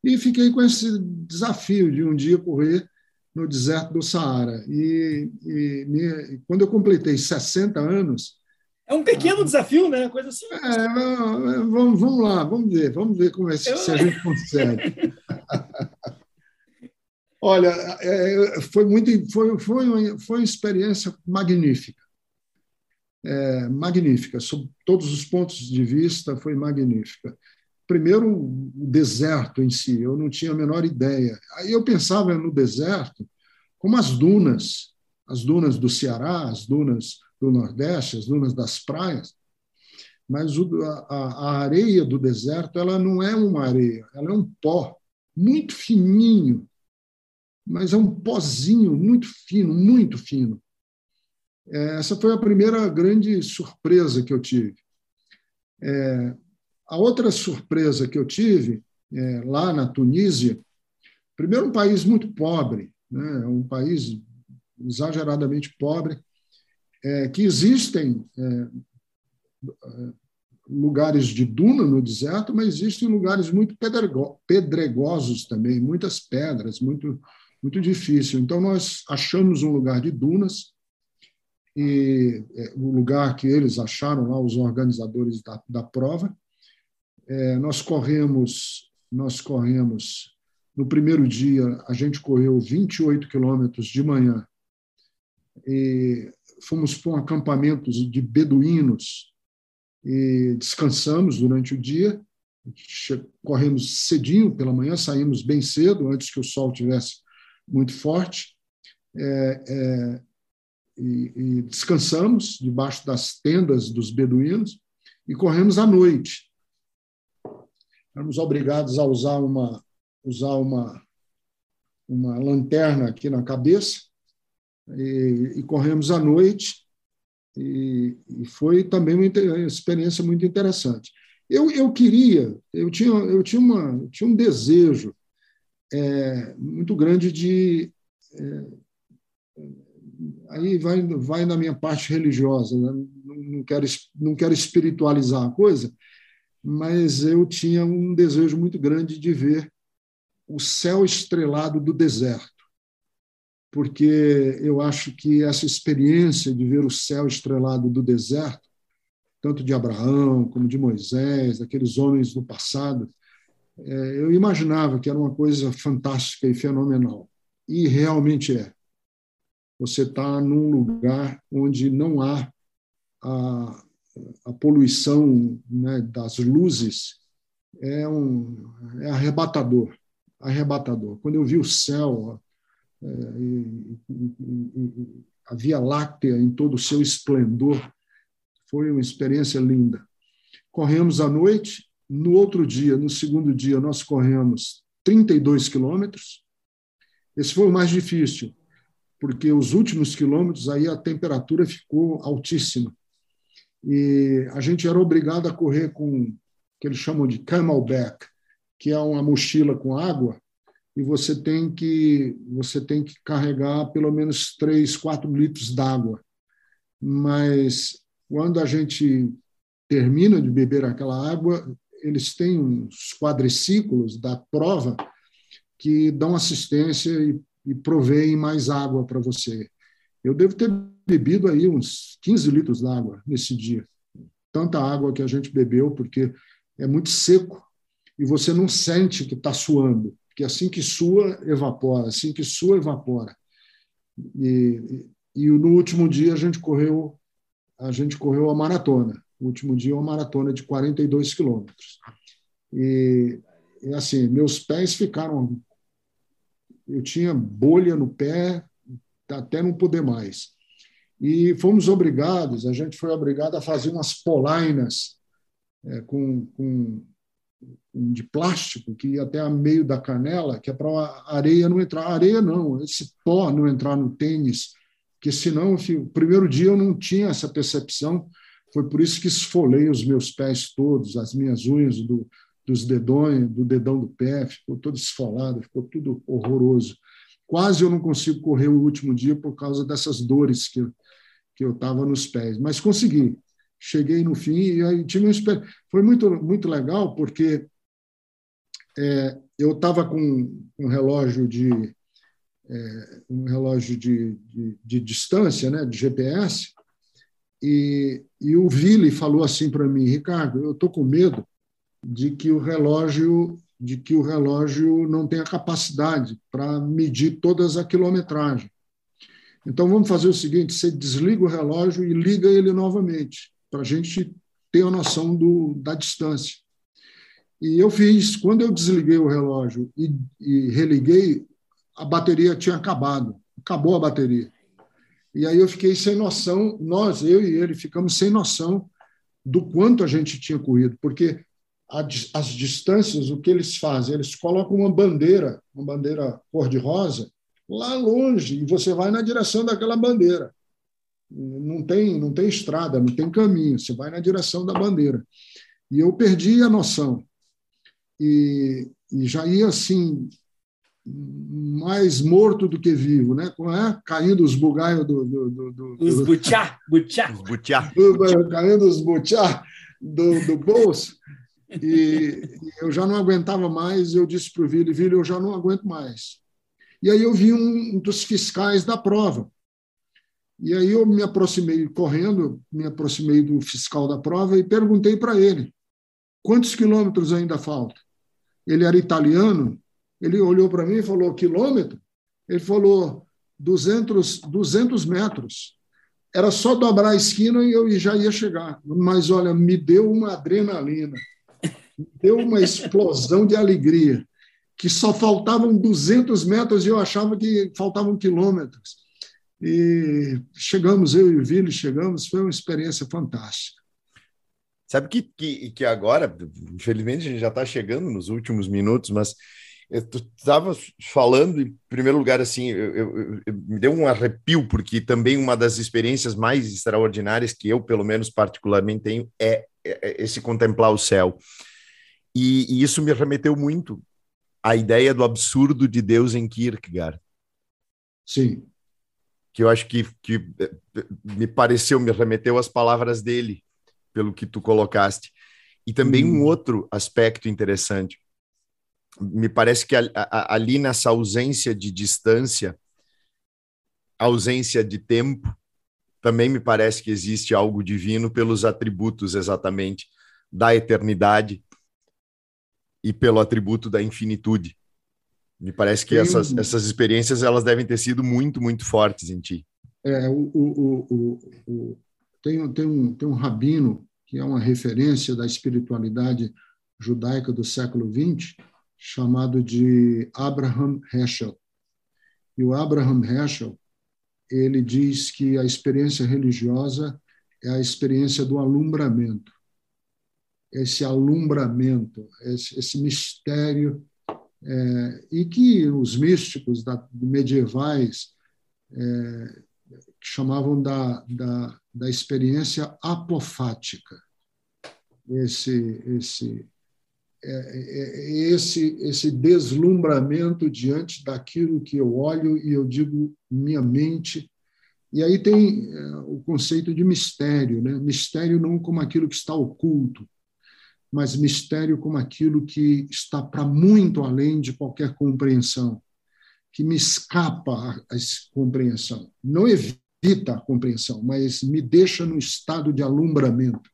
E fiquei com esse desafio de um dia correr no deserto do Saara. E, e me- quando eu completei 60 anos, É um pequeno desafio, né? Coisa assim. é, vamos, vamos lá, vamos ver, vamos ver como é, se, se a gente consegue. Olha, é, foi muito, foi, foi, uma, foi uma experiência magnífica, é, magnífica, sob todos os pontos de vista, foi magnífica. Primeiro, o deserto em si, eu não tinha a menor ideia. Aí eu pensava no deserto como as dunas, as dunas do Ceará, as dunas do Nordeste, as dunas das praias, mas o, a, a areia do deserto ela não é uma areia, ela é um pó muito fininho, mas é um pozinho muito fino, muito fino. É, essa foi a primeira grande surpresa que eu tive. É, a outra surpresa que eu tive é, lá na Tunísia, primeiro um país muito pobre, né, um país exageradamente pobre, é, que existem é, lugares de duna no deserto, mas existem lugares muito pedrego pedregosos também, muitas pedras, muito muito difícil. Então nós achamos um lugar de dunas e é, o lugar que eles acharam lá os organizadores da, da prova, é, nós corremos nós corremos no primeiro dia a gente correu 28 quilômetros de manhã e fomos para um acampamento de beduínos e descansamos durante o dia. Corremos cedinho pela manhã, saímos bem cedo, antes que o sol tivesse muito forte, é, é, e, e descansamos debaixo das tendas dos beduínos e corremos à noite. Éramos obrigados a usar uma usar uma uma lanterna aqui na cabeça e, e corremos à noite e, e, foi também uma experiência muito interessante. Eu, eu queria, eu tinha, eu tinha, uma, tinha um desejo é, muito grande de. É, aí vai, vai na minha parte religiosa, né? não, quero, não quero espiritualizar a coisa, mas eu tinha um desejo muito grande de ver o céu estrelado do deserto porque eu acho que essa experiência de ver o céu estrelado do deserto, tanto de Abraão como de Moisés, daqueles homens do passado, é, eu imaginava que era uma coisa fantástica e fenomenal. E realmente é. Você está num lugar onde não há a, a poluição né, das luzes, é, um, é arrebatador, arrebatador. Quando eu vi o céu, a Via Láctea em todo o seu esplendor. Foi uma experiência linda. Corremos à noite. No outro dia, no segundo dia, nós corremos 32 quilômetros. Esse foi o mais difícil, porque os últimos quilômetros aí a temperatura ficou altíssima. E a gente era obrigado a correr com o que eles chamam de camelback, que é uma mochila com água, e você tem que você tem que carregar pelo menos 3, 4 litros d'água. Mas quando a gente termina de beber aquela água, eles têm uns quadriciclos da prova que dão assistência e, e proveem mais água para você. Eu devo ter bebido aí uns 15 litros d'água nesse dia. Tanta água que a gente bebeu, porque é muito seco e você não sente que está suando, porque assim que sua, evapora, assim que sua, evapora. E, e, no último dia a gente correu a gente correu a maratona. O último dia, uma maratona de 42 quilômetros. E, e, assim, meus pés ficaram. Eu tinha bolha no pé, até não poder mais. E fomos obrigados, a gente foi obrigado a fazer umas polainas é, com, com, de plástico que ia até a meio da canela, que é para a areia não entrar. areia não, esse pó não entrar no tênis, porque senão, o primeiro dia eu não tinha essa percepção, foi por isso que esfolei os meus pés todos, as minhas unhas do, dos dedões, do dedão do pé, ficou todo esfolado, ficou tudo horroroso. Quase eu não consigo correr o último dia por causa dessas dores que que eu estava nos pés, mas consegui. Cheguei no fim e aí tive um foi muito muito legal porque é, eu estava com um relógio de é, um relógio de, de, de, distância, né, de GPS, e, e o Vili falou assim para mim, Ricardo, eu estou com medo de que o relógio de que o relógio não tenha capacidade para medir todas a quilometragem. Então vamos fazer o seguinte: você desliga o relógio e liga ele novamente, para a gente ter a noção do, da distância. E eu fiz, quando eu desliguei o relógio e, e religuei, a bateria tinha acabado, acabou a bateria. E aí eu fiquei sem noção, nós, eu e ele, ficamos sem noção do quanto a gente tinha corrido, porque as distâncias, o que eles fazem? Eles colocam uma bandeira, uma bandeira cor-de-rosa, lá longe, e você vai na direção daquela bandeira. Não tem, não tem estrada, não tem caminho, você vai na direção da bandeira. E eu perdi a noção. E, e já ia assim, mais morto do que vivo, né? É? Caindo os bugaios do, do, do, do os butiá, butiá, os butiá, caindo os butiá do, do bolso. E eu já não aguentava mais. Eu disse para o Vili, Vili, eu já não aguento mais. E aí eu vi um dos fiscais da prova. E aí eu me aproximei correndo, me aproximei do fiscal da prova e perguntei para ele quantos quilômetros ainda falta. Ele era italiano, ele olhou para mim e falou quilômetro. Ele falou 200, 200 metros. Era só dobrar a esquina e eu já ia chegar. Mas olha, me deu uma adrenalina, me deu uma explosão de alegria que só faltavam 200 metros e eu achava que faltavam quilômetros. E chegamos, eu e o Vili chegamos, foi uma experiência fantástica. Sabe que, que, que agora, infelizmente, a gente já está chegando nos últimos minutos, mas tu estava falando, em primeiro lugar, assim, eu, eu, eu, me deu um arrepio, porque também uma das experiências mais extraordinárias que eu, pelo menos particularmente, tenho é, é, é esse contemplar o céu. E, e, isso me remeteu muito a ideia do absurdo de Deus em Kierkegaard. Sim. Que eu acho que, que eh, me pareceu, me remeteu às palavras dele, pelo que tu colocaste. E também hum. um outro aspecto interessante. Me parece que ali nessa ausência de distância, ausência de tempo, também me parece que existe algo divino pelos atributos exatamente da eternidade e pelo atributo da infinitude. Me parece que essas, essas experiências elas devem ter sido muito, muito fortes em ti. É, o, o, o, o, tem, tem, um, tem um rabino que é uma referência da espiritualidade judaica do século XX, chamado de Abraham Heschel. E o Abraham Heschel, ele diz que a experiência religiosa é a experiência do alumbramento esse alumbramento, esse, esse mistério, é, e que os místicos da, medievais é, chamavam da, da, da experiência apofática. Esse, esse, é, é, esse, esse deslumbramento diante daquilo que eu olho e eu digo minha mente. E aí tem é, o conceito de mistério, né? mistério não como aquilo que está oculto, mas mistério como aquilo que está para muito além de qualquer compreensão, que me escapa a compreensão. Não evita a compreensão, mas me deixa no estado de alumbramento.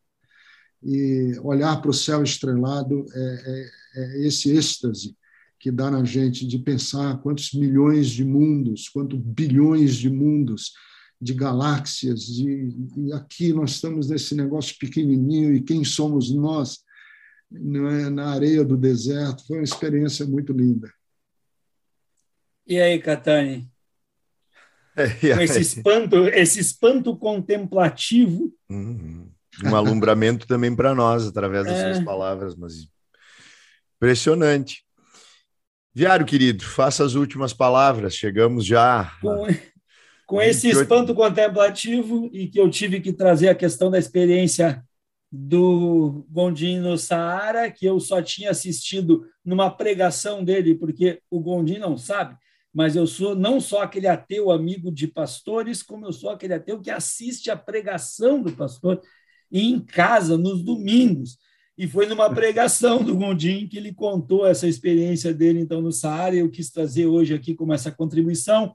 e olhar para o céu estrelado é, é, é esse êxtase que dá na gente de pensar quantos milhões de mundos, quantos bilhões de mundos, de galáxias, e aqui nós estamos nesse negócio pequenininho, e quem somos nós na areia do deserto? Foi uma experiência muito linda. E aí, Catani? Com esse espanto, esse espanto contemplativo. Uhum. Um alumbramento também para nós, através das é. suas palavras, mas impressionante. Viário, querido, faça as últimas palavras. Chegamos já. Com, com esse espanto contemplativo e que eu tive que trazer a questão da experiência do Gondim no Saara, que eu só tinha assistido numa pregação dele, porque o Gondim não sabe, mas eu sou não só aquele ateu amigo de pastores, como eu sou aquele ateu que assiste a pregação do pastor em casa nos domingos. E foi numa pregação do Gondim que ele contou essa experiência dele então no Saara, e eu quis trazer hoje aqui como essa contribuição.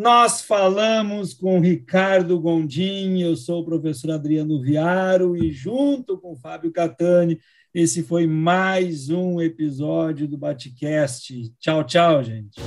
Nós falamos com Ricardo Gondim, eu sou o professor Adriano Viaro e junto com Fábio Catani, esse foi mais um episódio do Batcast. Tchau, tchau, gente.